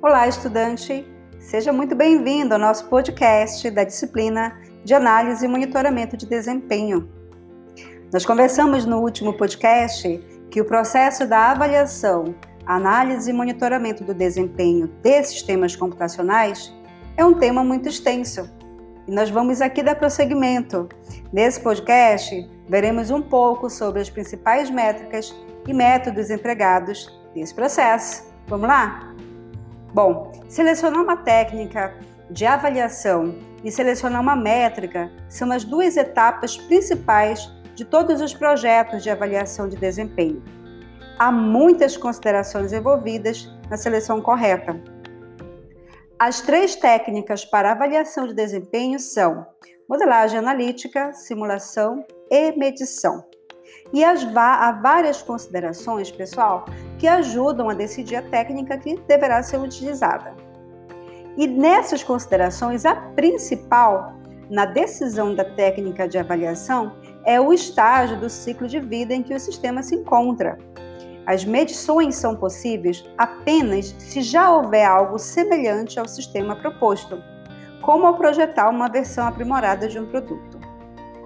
Olá, estudante! Seja muito bem-vindo ao nosso podcast da disciplina de Análise e Monitoramento de Desempenho. Nós conversamos no último podcast que o processo da avaliação, análise e monitoramento do desempenho de sistemas computacionais é um tema muito extenso. E nós vamos aqui dar prosseguimento. Nesse podcast, veremos um pouco sobre as principais métricas e métodos empregados nesse processo. Vamos lá? Bom, selecionar uma técnica de avaliação e selecionar uma métrica são as duas etapas principais de todos os projetos de avaliação de desempenho. Há muitas considerações envolvidas na seleção correta. As três técnicas para avaliação de desempenho são modelagem analítica, simulação e medição. E há várias considerações, pessoal, que ajudam a decidir a técnica que deverá ser utilizada. E nessas considerações, a principal na decisão da técnica de avaliação é o estágio do ciclo de vida em que o sistema se encontra. As medições são possíveis apenas se já houver algo semelhante ao sistema proposto, como ao projetar uma versão aprimorada de um produto.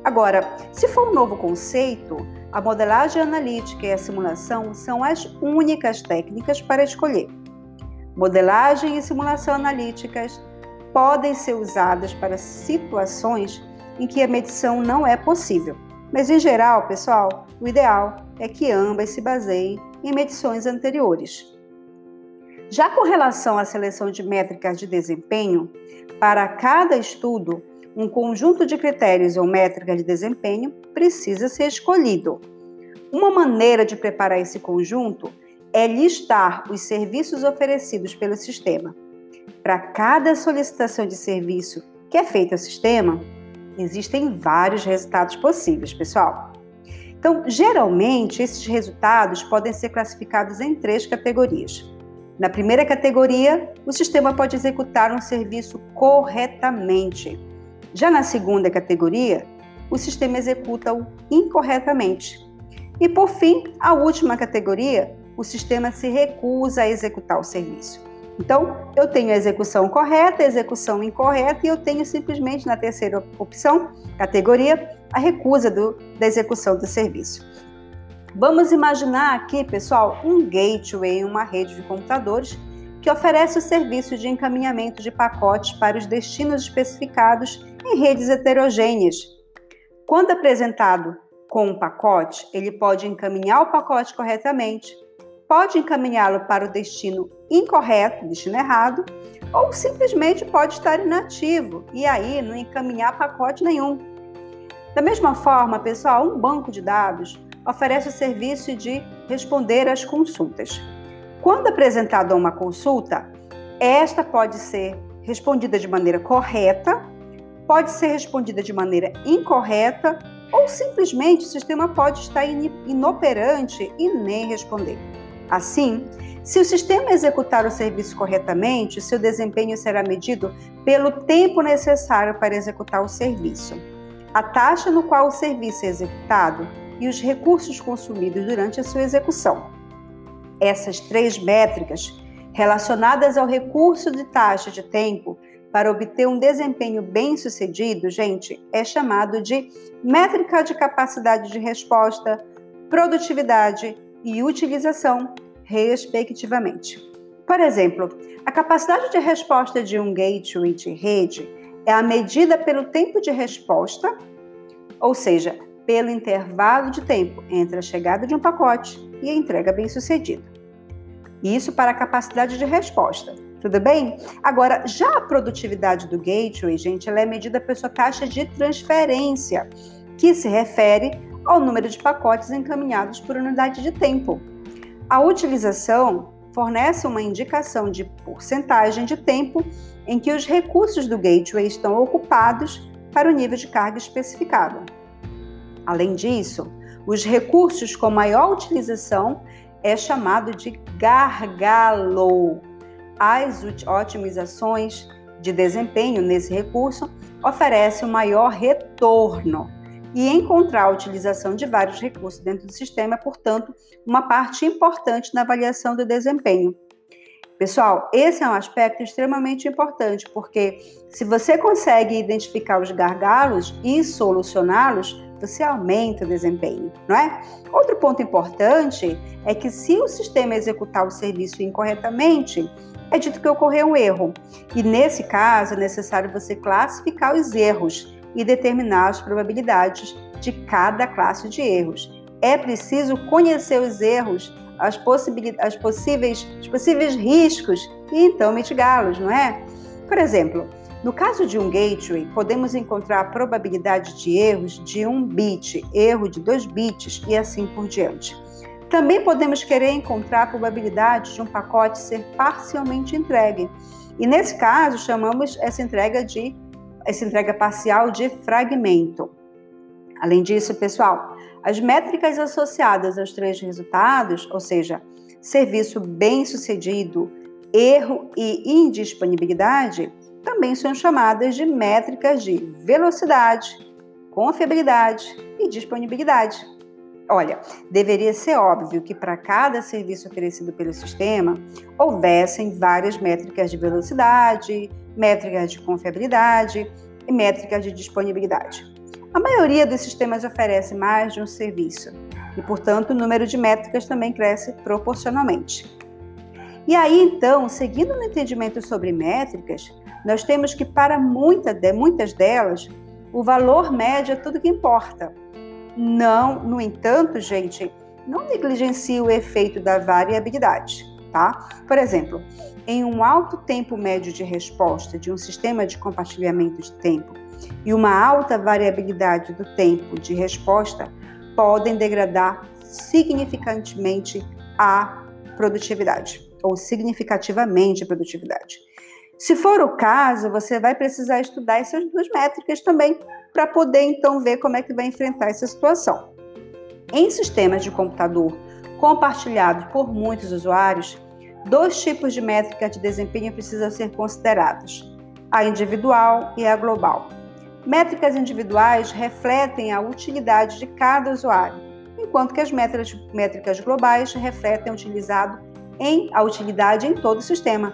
Agora, se for um novo conceito, a modelagem analítica e a simulação são as únicas técnicas para escolher. Modelagem e simulação analíticas podem ser usadas para situações em que a medição não é possível. Mas, em geral, pessoal, o ideal é que ambas se baseiem em medições anteriores. Já com relação à seleção de métricas de desempenho, para cada estudo, um conjunto de critérios ou métricas de desempenho precisa ser escolhido. Uma maneira de preparar esse conjunto é listar os serviços oferecidos pelo sistema. Para cada solicitação de serviço que é feita ao sistema, existem vários resultados possíveis, pessoal. Então, geralmente, esses resultados podem ser classificados em três categorias. Na primeira categoria, o sistema pode executar um serviço corretamente. Já na segunda categoria, o sistema executa-o incorretamente. E por fim, a última categoria, o sistema se recusa a executar o serviço. Então, eu tenho a execução correta, a execução incorreta e eu tenho simplesmente na terceira opção, categoria, a recusa do, da execução do serviço. Vamos imaginar aqui, pessoal, um gateway, uma rede de computadores que oferece o serviço de encaminhamento de pacotes para os destinos especificados em redes heterogêneas. Quando apresentado com um pacote, ele pode encaminhar o pacote corretamente, pode encaminhá-lo para o destino incorreto, destino errado, ou simplesmente pode estar inativo e aí não encaminhar pacote nenhum. Da mesma forma, pessoal, um banco de dados oferece o serviço de responder às consultas. Quando apresentada uma consulta, esta pode ser respondida de maneira correta, pode ser respondida de maneira incorreta ou simplesmente o sistema pode estar inoperante e nem responder. Assim, se o sistema executar o serviço corretamente, seu desempenho será medido pelo tempo necessário para executar o serviço, a taxa no qual o serviço é executado e os recursos consumidos durante a sua execução. Essas três métricas, relacionadas ao recurso de taxa de tempo, para obter um desempenho bem sucedido, gente, é chamado de métrica de capacidade de resposta, produtividade e utilização, respectivamente. Por exemplo, a capacidade de resposta de um gateway de rede é a medida pelo tempo de resposta, ou seja, pelo intervalo de tempo entre a chegada de um pacote e a entrega bem-sucedida. Isso para a capacidade de resposta. Tudo bem? Agora, já a produtividade do gateway, gente, ela é medida pela sua taxa de transferência, que se refere ao número de pacotes encaminhados por unidade de tempo. A utilização fornece uma indicação de porcentagem de tempo em que os recursos do gateway estão ocupados para o nível de carga especificado. Além disso, os recursos com maior utilização é chamado de gargalo as otimizações de desempenho nesse recurso oferecem um maior retorno. E encontrar a utilização de vários recursos dentro do sistema é, portanto, uma parte importante na avaliação do desempenho. Pessoal, esse é um aspecto extremamente importante, porque se você consegue identificar os gargalos e solucioná-los, você aumenta o desempenho, não é? Outro ponto importante é que se o sistema executar o serviço incorretamente, é dito que ocorreu um erro. E nesse caso, é necessário você classificar os erros e determinar as probabilidades de cada classe de erros. É preciso conhecer os erros as, as possíveis, os possíveis riscos e então mitigá-los, não é? Por exemplo, no caso de um gateway, podemos encontrar a probabilidade de erros de um bit, erro de dois bits e assim por diante. Também podemos querer encontrar a probabilidade de um pacote ser parcialmente entregue. E nesse caso, chamamos essa entrega de essa entrega parcial de fragmento. Além disso, pessoal, as métricas associadas aos três resultados, ou seja, serviço bem-sucedido, erro e indisponibilidade, também são chamadas de métricas de velocidade, confiabilidade e disponibilidade. Olha, deveria ser óbvio que para cada serviço oferecido pelo sistema houvessem várias métricas de velocidade, métricas de confiabilidade e métricas de disponibilidade. A maioria dos sistemas oferece mais de um serviço e, portanto, o número de métricas também cresce proporcionalmente. E aí, então, seguindo no entendimento sobre métricas, nós temos que, para muita muitas delas, o valor médio é tudo que importa. Não, no entanto, gente, não negligencie o efeito da variabilidade, tá? Por exemplo, em um alto tempo médio de resposta de um sistema de compartilhamento de tempo e uma alta variabilidade do tempo de resposta podem degradar significativamente a produtividade ou significativamente a produtividade. Se for o caso, você vai precisar estudar essas duas métricas também para poder então ver como é que vai enfrentar essa situação. Em sistemas de computador compartilhados por muitos usuários, dois tipos de métrica de desempenho precisam ser considerados: a individual e a global. Métricas individuais refletem a utilidade de cada usuário, enquanto que as métricas, métricas globais refletem utilizado em, a utilidade em todo o sistema.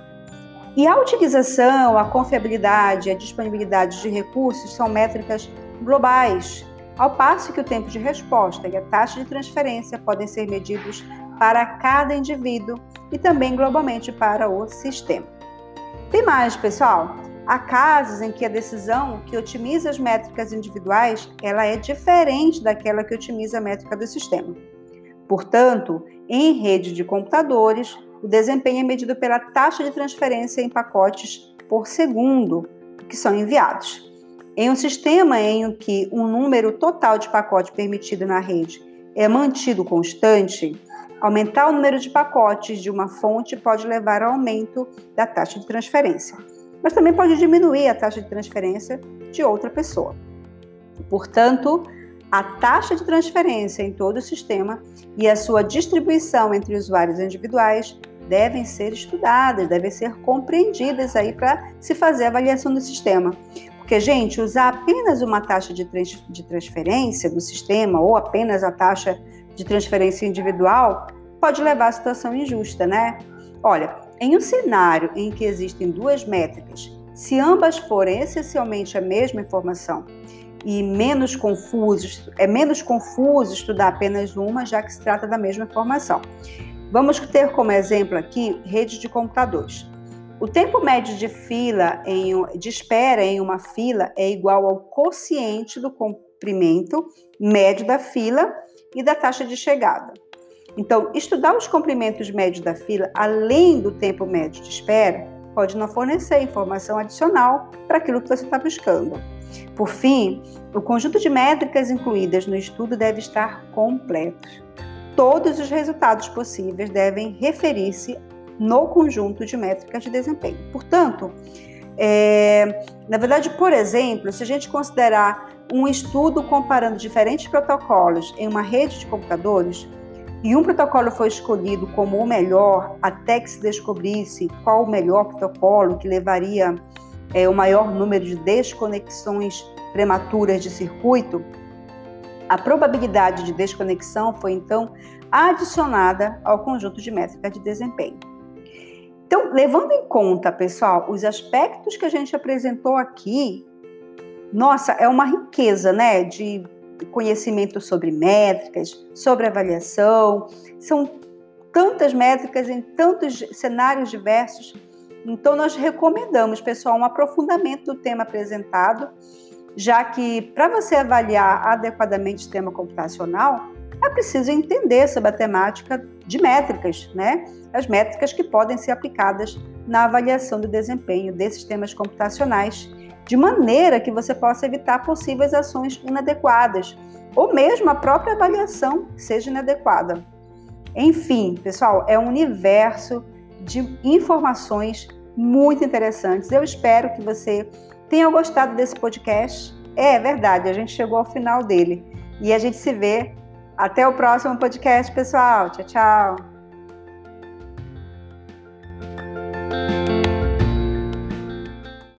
E a utilização, a confiabilidade, a disponibilidade de recursos são métricas globais, ao passo que o tempo de resposta e a taxa de transferência podem ser medidos para cada indivíduo e também globalmente para o sistema. Tem mais, pessoal? Há casos em que a decisão que otimiza as métricas individuais, ela é diferente daquela que otimiza a métrica do sistema. Portanto, em rede de computadores, o desempenho é medido pela taxa de transferência em pacotes por segundo que são enviados. Em um sistema em que um número total de pacotes permitido na rede é mantido constante, aumentar o número de pacotes de uma fonte pode levar ao aumento da taxa de transferência mas também pode diminuir a taxa de transferência de outra pessoa. Portanto, a taxa de transferência em todo o sistema e a sua distribuição entre usuários individuais devem ser estudadas, devem ser compreendidas aí para se fazer a avaliação do sistema. Porque, gente, usar apenas uma taxa de, trans, de transferência do sistema ou apenas a taxa de transferência individual pode levar à situação injusta, né? Olha, em um cenário em que existem duas métricas, se ambas forem essencialmente a mesma informação e menos confuso, é menos confuso estudar apenas uma, já que se trata da mesma informação. Vamos ter como exemplo aqui redes de computadores. O tempo médio de fila em, de espera em uma fila é igual ao quociente do comprimento médio da fila e da taxa de chegada. Então, estudar os comprimentos médios da fila, além do tempo médio de espera, pode não fornecer informação adicional para aquilo que você está buscando. Por fim, o conjunto de métricas incluídas no estudo deve estar completo. Todos os resultados possíveis devem referir-se no conjunto de métricas de desempenho. Portanto, é, na verdade, por exemplo, se a gente considerar um estudo comparando diferentes protocolos em uma rede de computadores, e um protocolo foi escolhido como o melhor até que se descobrisse qual o melhor protocolo que levaria é, o maior número de desconexões prematuras de circuito, a probabilidade de desconexão foi então adicionada ao conjunto de métricas de desempenho. Então, levando em conta, pessoal, os aspectos que a gente apresentou aqui, nossa, é uma riqueza, né, de conhecimento sobre métricas, sobre avaliação. São tantas métricas em tantos cenários diversos. Então, nós recomendamos, pessoal, um aprofundamento do tema apresentado, já que para você avaliar adequadamente o tema computacional, é preciso entender sobre a temática de métricas, né? As métricas que podem ser aplicadas na avaliação do desempenho desses temas computacionais, de maneira que você possa evitar possíveis ações inadequadas, ou mesmo a própria avaliação seja inadequada. Enfim, pessoal, é um universo de informações muito interessantes. Eu espero que você tenha gostado desse podcast. É verdade, a gente chegou ao final dele. E a gente se vê até o próximo podcast, pessoal. Tchau, tchau.